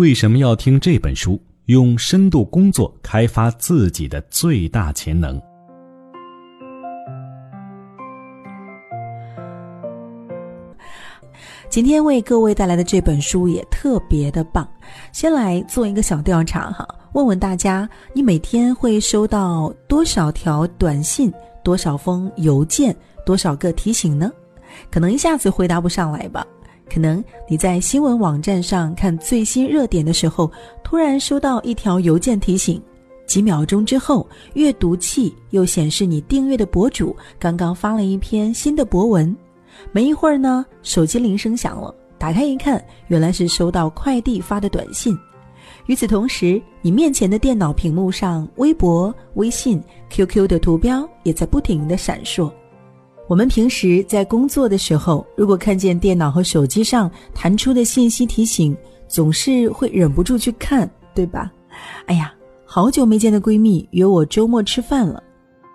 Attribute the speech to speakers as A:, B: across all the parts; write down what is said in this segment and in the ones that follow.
A: 为什么要听这本书？用深度工作开发自己的最大潜能。
B: 今天为各位带来的这本书也特别的棒。先来做一个小调查哈，问问大家：你每天会收到多少条短信、多少封邮件、多少个提醒呢？可能一下子回答不上来吧。可能你在新闻网站上看最新热点的时候，突然收到一条邮件提醒，几秒钟之后，阅读器又显示你订阅的博主刚刚发了一篇新的博文。没一会儿呢，手机铃声响了，打开一看，原来是收到快递发的短信。与此同时，你面前的电脑屏幕上，微博、微信、QQ 的图标也在不停的闪烁。我们平时在工作的时候，如果看见电脑和手机上弹出的信息提醒，总是会忍不住去看，对吧？哎呀，好久没见的闺蜜约我周末吃饭了，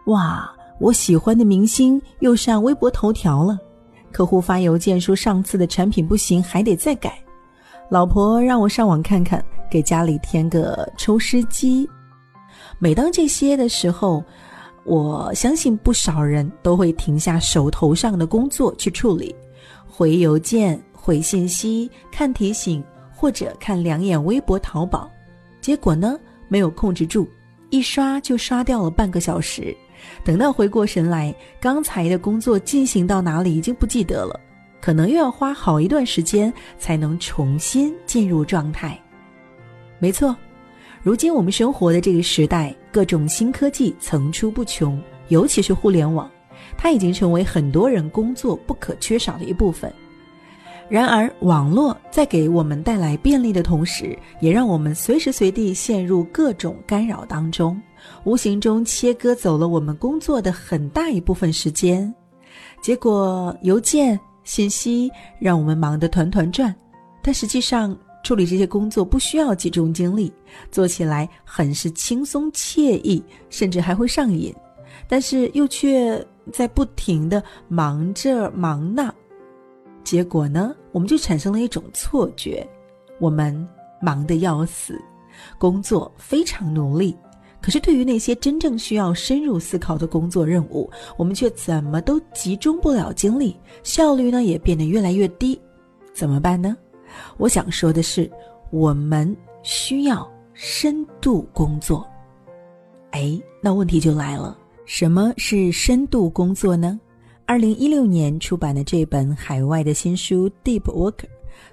B: 哇，我喜欢的明星又上微博头条了，客户发邮件说上次的产品不行，还得再改，老婆让我上网看看，给家里添个抽湿机。每当这些的时候。我相信不少人都会停下手头上的工作去处理，回邮件、回信息、看提醒，或者看两眼微博、淘宝。结果呢，没有控制住，一刷就刷掉了半个小时。等到回过神来，刚才的工作进行到哪里已经不记得了，可能又要花好一段时间才能重新进入状态。没错。如今我们生活的这个时代，各种新科技层出不穷，尤其是互联网，它已经成为很多人工作不可缺少的一部分。然而，网络在给我们带来便利的同时，也让我们随时随地陷入各种干扰当中，无形中切割走了我们工作的很大一部分时间。结果，邮件、信息让我们忙得团团转，但实际上。处理这些工作不需要集中精力，做起来很是轻松惬意，甚至还会上瘾。但是又却在不停的忙这忙那，结果呢，我们就产生了一种错觉：我们忙得要死，工作非常努力，可是对于那些真正需要深入思考的工作任务，我们却怎么都集中不了精力，效率呢也变得越来越低。怎么办呢？我想说的是，我们需要深度工作。哎，那问题就来了，什么是深度工作呢？二零一六年出版的这本海外的新书《Deep Work》，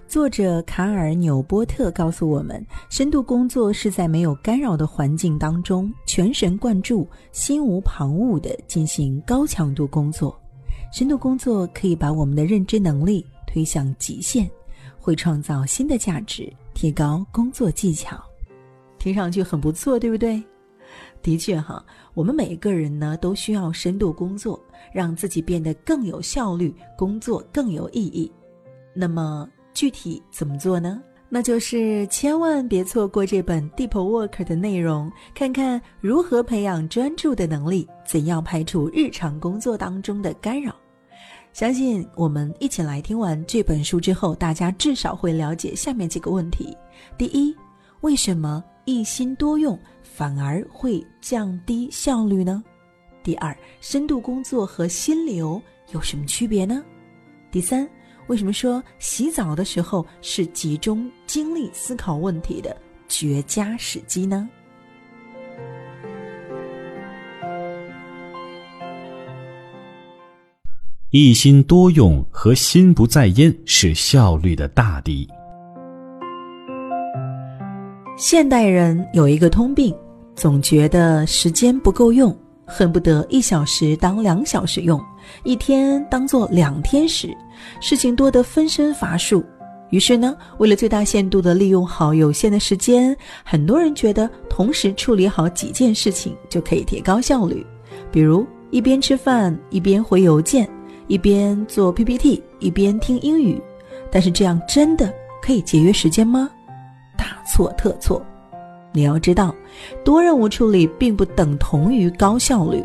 B: 作者卡尔纽波特告诉我们，深度工作是在没有干扰的环境当中，全神贯注、心无旁骛地进行高强度工作。深度工作可以把我们的认知能力推向极限。会创造新的价值，提高工作技巧，听上去很不错，对不对？的确哈，我们每一个人呢都需要深度工作，让自己变得更有效率，工作更有意义。那么具体怎么做呢？那就是千万别错过这本 Deep Work 的内容，看看如何培养专注的能力，怎样排除日常工作当中的干扰。相信我们一起来听完这本书之后，大家至少会了解下面几个问题：第一，为什么一心多用反而会降低效率呢？第二，深度工作和心流有什么区别呢？第三，为什么说洗澡的时候是集中精力思考问题的绝佳时机呢？
A: 一心多用和心不在焉是效率的大敌。
B: 现代人有一个通病，总觉得时间不够用，恨不得一小时当两小时用，一天当做两天使，事情多得分身乏术。于是呢，为了最大限度的利用好有限的时间，很多人觉得同时处理好几件事情就可以提高效率，比如一边吃饭一边回邮件。一边做 PPT 一边听英语，但是这样真的可以节约时间吗？大错特错！你要知道，多任务处理并不等同于高效率。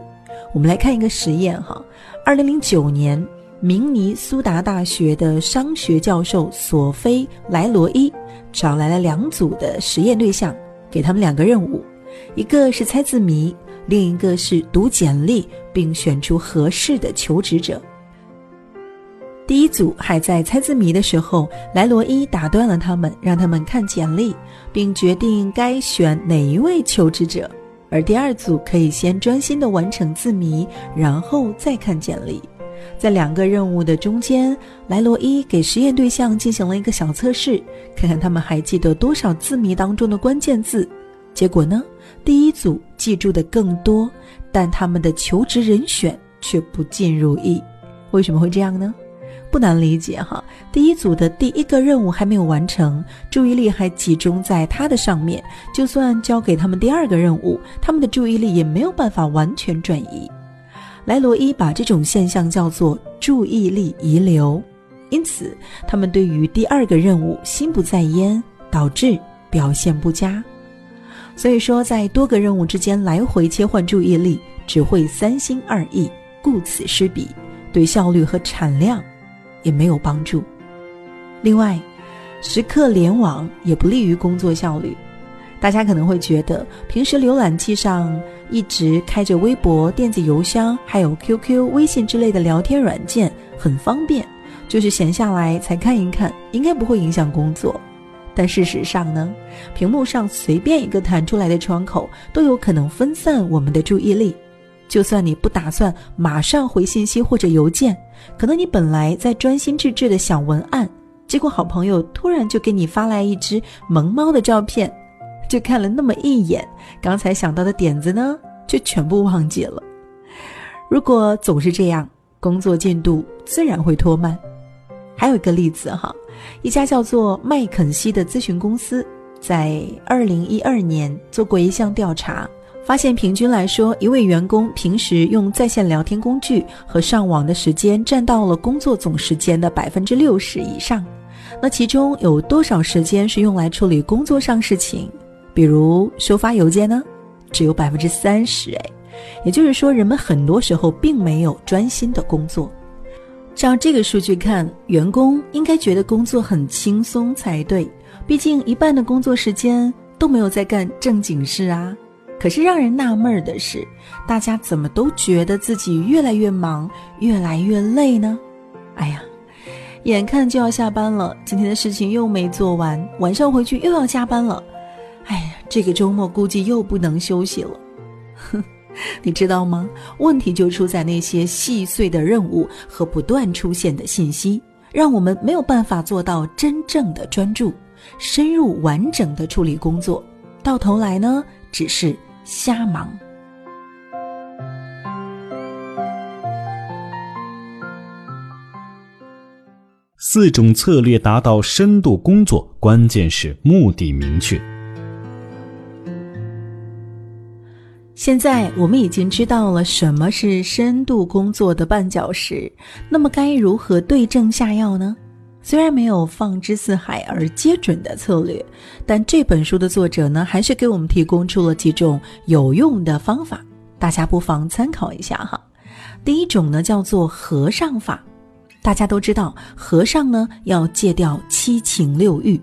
B: 我们来看一个实验哈，二零零九年明尼苏达大学的商学教授索菲·莱罗伊找来了两组的实验对象，给他们两个任务，一个是猜字谜，另一个是读简历并选出合适的求职者。第一组还在猜字谜的时候，莱罗伊打断了他们，让他们看简历，并决定该选哪一位求职者；而第二组可以先专心的完成字谜，然后再看简历。在两个任务的中间，莱罗伊给实验对象进行了一个小测试，看看他们还记得多少字谜当中的关键字。结果呢，第一组记住的更多，但他们的求职人选却不尽如意。为什么会这样呢？不难理解哈。第一组的第一个任务还没有完成，注意力还集中在他的上面，就算交给他们第二个任务，他们的注意力也没有办法完全转移。莱罗伊把这种现象叫做注意力遗留，因此他们对于第二个任务心不在焉，导致表现不佳。所以说，在多个任务之间来回切换注意力，只会三心二意，顾此失彼，对效率和产量也没有帮助。另外，时刻联网也不利于工作效率。大家可能会觉得，平时浏览器上一直开着微博、电子邮箱，还有 QQ、微信之类的聊天软件很方便，就是闲下来才看一看，应该不会影响工作。但事实上呢，屏幕上随便一个弹出来的窗口都有可能分散我们的注意力。就算你不打算马上回信息或者邮件，可能你本来在专心致志的想文案，结果好朋友突然就给你发来一只萌猫的照片。就看了那么一眼，刚才想到的点子呢，就全部忘记了。如果总是这样，工作进度自然会拖慢。还有一个例子哈，一家叫做麦肯锡的咨询公司，在二零一二年做过一项调查，发现平均来说，一位员工平时用在线聊天工具和上网的时间占到了工作总时间的百分之六十以上。那其中有多少时间是用来处理工作上事情？比如收发邮件呢，只有百分之三十哎，也就是说，人们很多时候并没有专心的工作。照这个数据看，员工应该觉得工作很轻松才对，毕竟一半的工作时间都没有在干正经事啊。可是让人纳闷的是，大家怎么都觉得自己越来越忙，越来越累呢？哎呀，眼看就要下班了，今天的事情又没做完，晚上回去又要加班了。哎呀，这个周末估计又不能休息了。哼，你知道吗？问题就出在那些细碎的任务和不断出现的信息，让我们没有办法做到真正的专注、深入、完整的处理工作。到头来呢，只是瞎忙。
A: 四种策略达到深度工作，关键是目的明确。
B: 现在我们已经知道了什么是深度工作的绊脚石，那么该如何对症下药呢？虽然没有放之四海而皆准的策略，但这本书的作者呢，还是给我们提供出了几种有用的方法，大家不妨参考一下哈。第一种呢，叫做和尚法。大家都知道，和尚呢要戒掉七情六欲。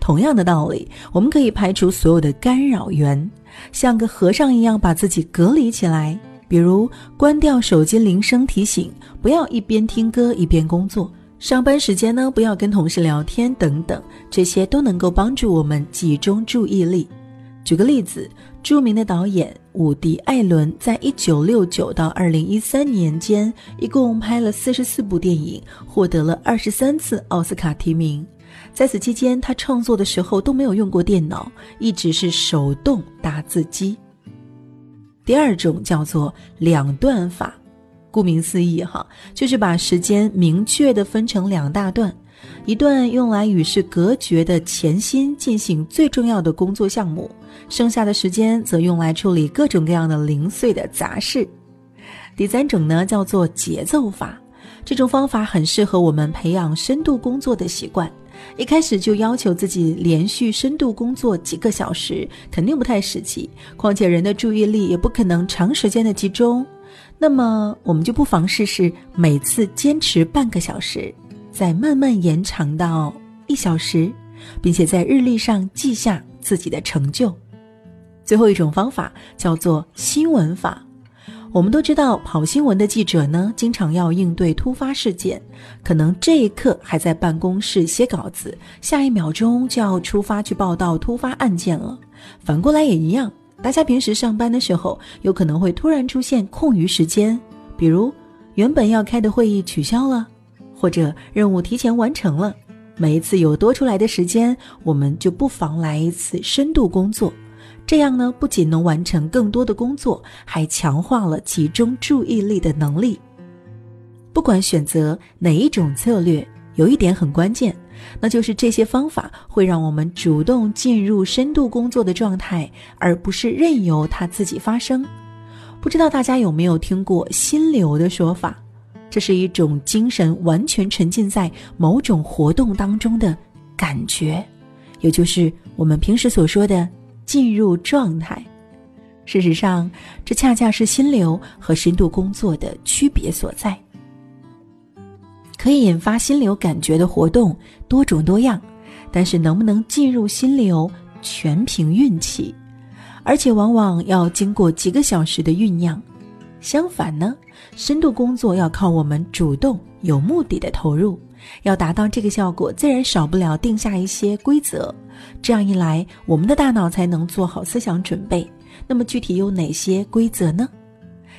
B: 同样的道理，我们可以排除所有的干扰源，像个和尚一样把自己隔离起来。比如关掉手机铃声提醒，不要一边听歌一边工作；上班时间呢，不要跟同事聊天等等，这些都能够帮助我们集中注意力。举个例子，著名的导演伍迪·艾伦在一九六九到二零一三年间，一共拍了四十四部电影，获得了二十三次奥斯卡提名。在此期间，他创作的时候都没有用过电脑，一直是手动打字机。第二种叫做两段法，顾名思义，哈，就是把时间明确的分成两大段，一段用来与世隔绝的潜心进行最重要的工作项目，剩下的时间则用来处理各种各样的零碎的杂事。第三种呢，叫做节奏法，这种方法很适合我们培养深度工作的习惯。一开始就要求自己连续深度工作几个小时，肯定不太实际。况且人的注意力也不可能长时间的集中。那么我们就不妨试试每次坚持半个小时，再慢慢延长到一小时，并且在日历上记下自己的成就。最后一种方法叫做新闻法。我们都知道，跑新闻的记者呢，经常要应对突发事件，可能这一刻还在办公室写稿子，下一秒钟就要出发去报道突发案件了。反过来也一样，大家平时上班的时候，有可能会突然出现空余时间，比如原本要开的会议取消了，或者任务提前完成了。每一次有多出来的时间，我们就不妨来一次深度工作。这样呢，不仅能完成更多的工作，还强化了集中注意力的能力。不管选择哪一种策略，有一点很关键，那就是这些方法会让我们主动进入深度工作的状态，而不是任由它自己发生。不知道大家有没有听过“心流”的说法？这是一种精神完全沉浸在某种活动当中的感觉，也就是我们平时所说的。进入状态，事实上，这恰恰是心流和深度工作的区别所在。可以引发心流感觉的活动多种多样，但是能不能进入心流，全凭运气，而且往往要经过几个小时的酝酿。相反呢，深度工作要靠我们主动、有目的的投入。要达到这个效果，自然少不了定下一些规则。这样一来，我们的大脑才能做好思想准备。那么具体有哪些规则呢？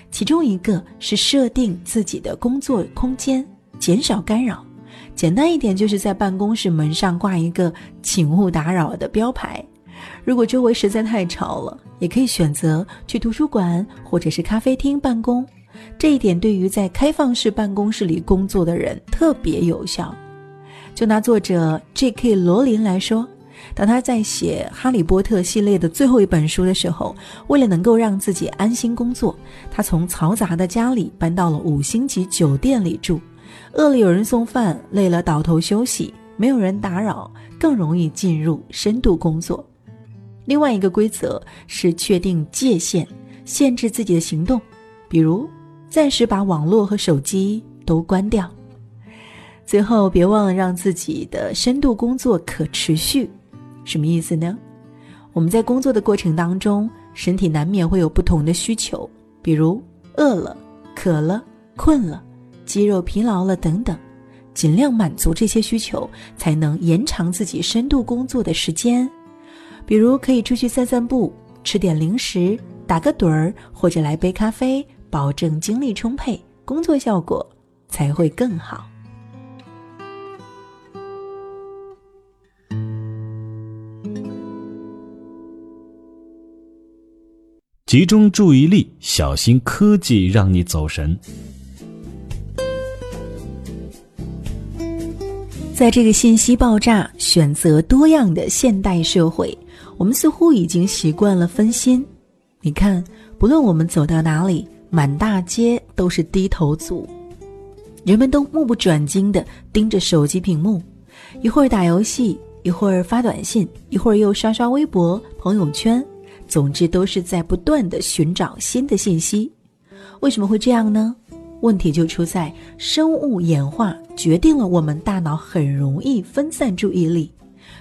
B: 其中一个是设定自己的工作空间，减少干扰。简单一点，就是在办公室门上挂一个“请勿打扰”的标牌。如果周围实在太吵了，也可以选择去图书馆或者是咖啡厅办公。这一点对于在开放式办公室里工作的人特别有效。就拿作者 J.K. 罗琳来说，当他在写《哈利波特》系列的最后一本书的时候，为了能够让自己安心工作，他从嘈杂的家里搬到了五星级酒店里住。饿了有人送饭，累了倒头休息，没有人打扰，更容易进入深度工作。另外一个规则是确定界限，限制自己的行动，比如。暂时把网络和手机都关掉。最后，别忘了让自己的深度工作可持续。什么意思呢？我们在工作的过程当中，身体难免会有不同的需求，比如饿了、渴了、困了、肌肉疲劳了等等。尽量满足这些需求，才能延长自己深度工作的时间。比如可以出去散散步，吃点零食，打个盹儿，或者来杯咖啡。保证精力充沛，工作效果才会更好。
A: 集中注意力，小心科技让你走神。
B: 在这个信息爆炸、选择多样的现代社会，我们似乎已经习惯了分心。你看，不论我们走到哪里。满大街都是低头族，人们都目不转睛地盯着手机屏幕，一会儿打游戏，一会儿发短信，一会儿又刷刷微博、朋友圈，总之都是在不断地寻找新的信息。为什么会这样呢？问题就出在生物演化决定了我们大脑很容易分散注意力。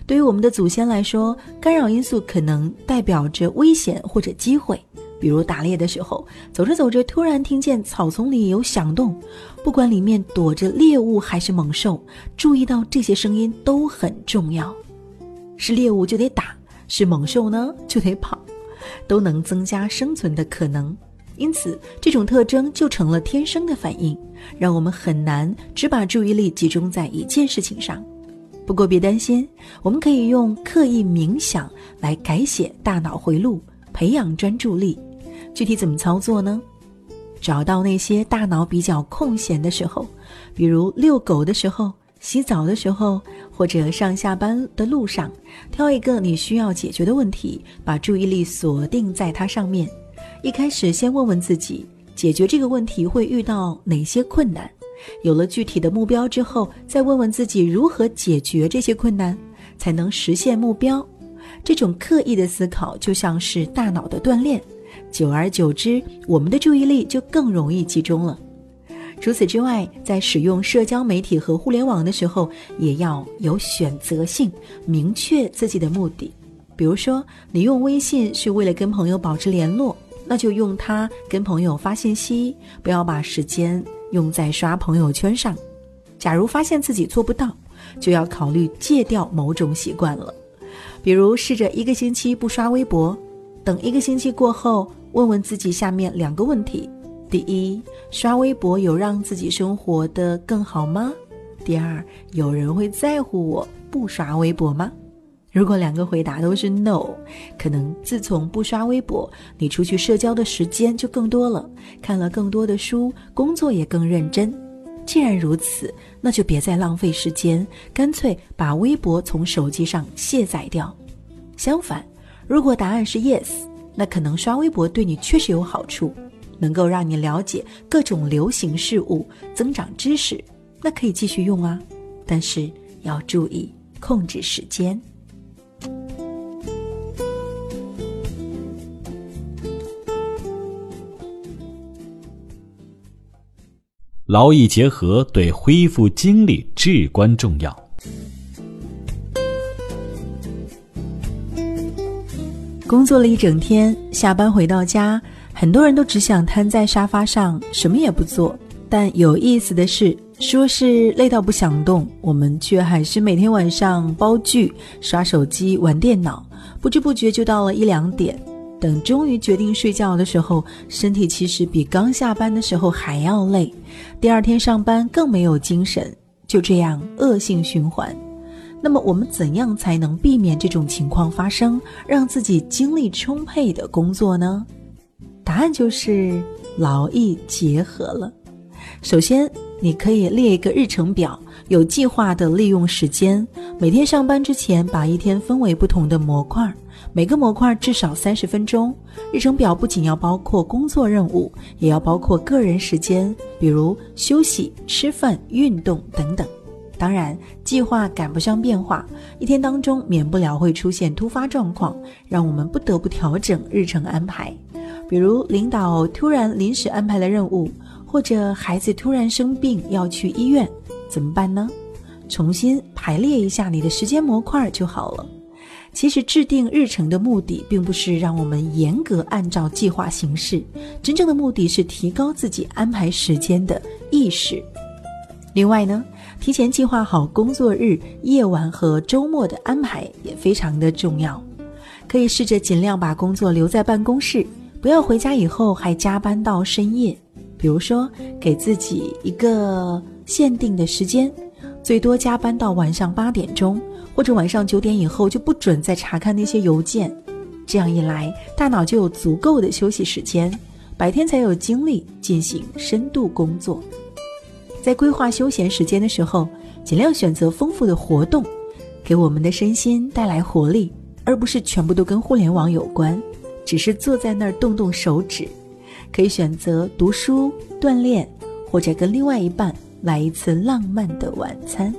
B: 对于我们的祖先来说，干扰因素可能代表着危险或者机会。比如打猎的时候，走着走着，突然听见草丛里有响动，不管里面躲着猎物还是猛兽，注意到这些声音都很重要。是猎物就得打，是猛兽呢就得跑，都能增加生存的可能。因此，这种特征就成了天生的反应，让我们很难只把注意力集中在一件事情上。不过别担心，我们可以用刻意冥想来改写大脑回路，培养专注力。具体怎么操作呢？找到那些大脑比较空闲的时候，比如遛狗的时候、洗澡的时候，或者上下班的路上，挑一个你需要解决的问题，把注意力锁定在它上面。一开始先问问自己，解决这个问题会遇到哪些困难？有了具体的目标之后，再问问自己如何解决这些困难，才能实现目标。这种刻意的思考就像是大脑的锻炼。久而久之，我们的注意力就更容易集中了。除此之外，在使用社交媒体和互联网的时候，也要有选择性，明确自己的目的。比如说，你用微信是为了跟朋友保持联络，那就用它跟朋友发信息，不要把时间用在刷朋友圈上。假如发现自己做不到，就要考虑戒掉某种习惯了。比如，试着一个星期不刷微博，等一个星期过后，问问自己下面两个问题。第一，刷微博有让自己生活的更好吗？第二，有人会在乎我不刷微博吗？如果两个回答都是 no，可能自从不刷微博，你出去社交的时间就更多了，看了更多的书，工作也更认真。既然如此，那就别再浪费时间，干脆把微博从手机上卸载掉。相反，如果答案是 yes，那可能刷微博对你确实有好处。能够让你了解各种流行事物，增长知识，那可以继续用啊，但是要注意控制时间。
A: 劳逸结合对恢复精力至关重要。
B: 工作了一整天，下班回到家。很多人都只想瘫在沙发上，什么也不做。但有意思的是，说是累到不想动，我们却还是每天晚上煲剧、刷手机、玩电脑，不知不觉就到了一两点。等终于决定睡觉的时候，身体其实比刚下班的时候还要累，第二天上班更没有精神，就这样恶性循环。那么，我们怎样才能避免这种情况发生，让自己精力充沛的工作呢？答案就是劳逸结合了。首先，你可以列一个日程表，有计划的利用时间。每天上班之前，把一天分为不同的模块，每个模块至少三十分钟。日程表不仅要包括工作任务，也要包括个人时间，比如休息、吃饭、运动等等。当然，计划赶不上变化，一天当中免不了会出现突发状况，让我们不得不调整日程安排。比如领导突然临时安排了任务，或者孩子突然生病要去医院，怎么办呢？重新排列一下你的时间模块就好了。其实制定日程的目的，并不是让我们严格按照计划行事，真正的目的是提高自己安排时间的意识。另外呢，提前计划好工作日、夜晚和周末的安排也非常的重要。可以试着尽量把工作留在办公室。不要回家以后还加班到深夜，比如说给自己一个限定的时间，最多加班到晚上八点钟，或者晚上九点以后就不准再查看那些邮件。这样一来，大脑就有足够的休息时间，白天才有精力进行深度工作。在规划休闲时间的时候，尽量选择丰富的活动，给我们的身心带来活力，而不是全部都跟互联网有关。只是坐在那儿动动手指，可以选择读书、锻炼，或者跟另外一半来一次浪漫的晚餐。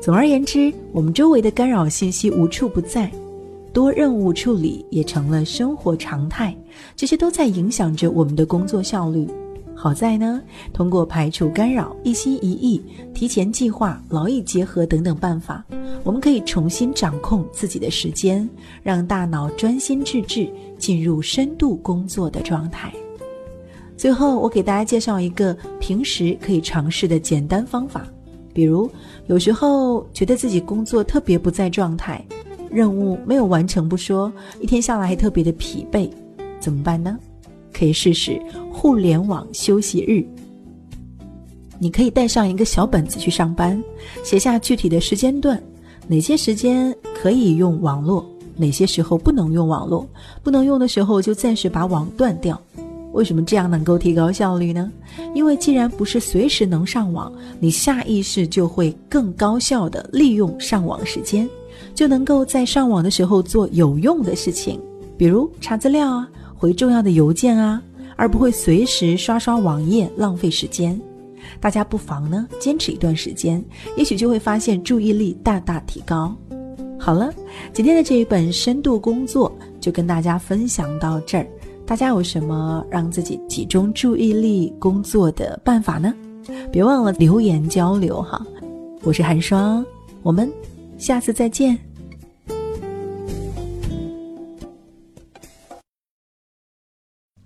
B: 总而言之，我们周围的干扰信息无处不在，多任务处理也成了生活常态，这些都在影响着我们的工作效率。好在呢，通过排除干扰、一心一意、提前计划、劳逸结合等等办法，我们可以重新掌控自己的时间，让大脑专心致志，进入深度工作的状态。最后，我给大家介绍一个平时可以尝试的简单方法，比如有时候觉得自己工作特别不在状态，任务没有完成不说，一天下来还特别的疲惫，怎么办呢？可以试试互联网休息日。你可以带上一个小本子去上班，写下具体的时间段，哪些时间可以用网络，哪些时候不能用网络，不能用的时候就暂时把网断掉。为什么这样能够提高效率呢？因为既然不是随时能上网，你下意识就会更高效的利用上网时间，就能够在上网的时候做有用的事情，比如查资料啊。回重要的邮件啊，而不会随时刷刷网页浪费时间。大家不妨呢坚持一段时间，也许就会发现注意力大大提高。好了，今天的这一本深度工作就跟大家分享到这儿。大家有什么让自己集中注意力工作的办法呢？别忘了留言交流哈。我是寒霜，我们下次再见。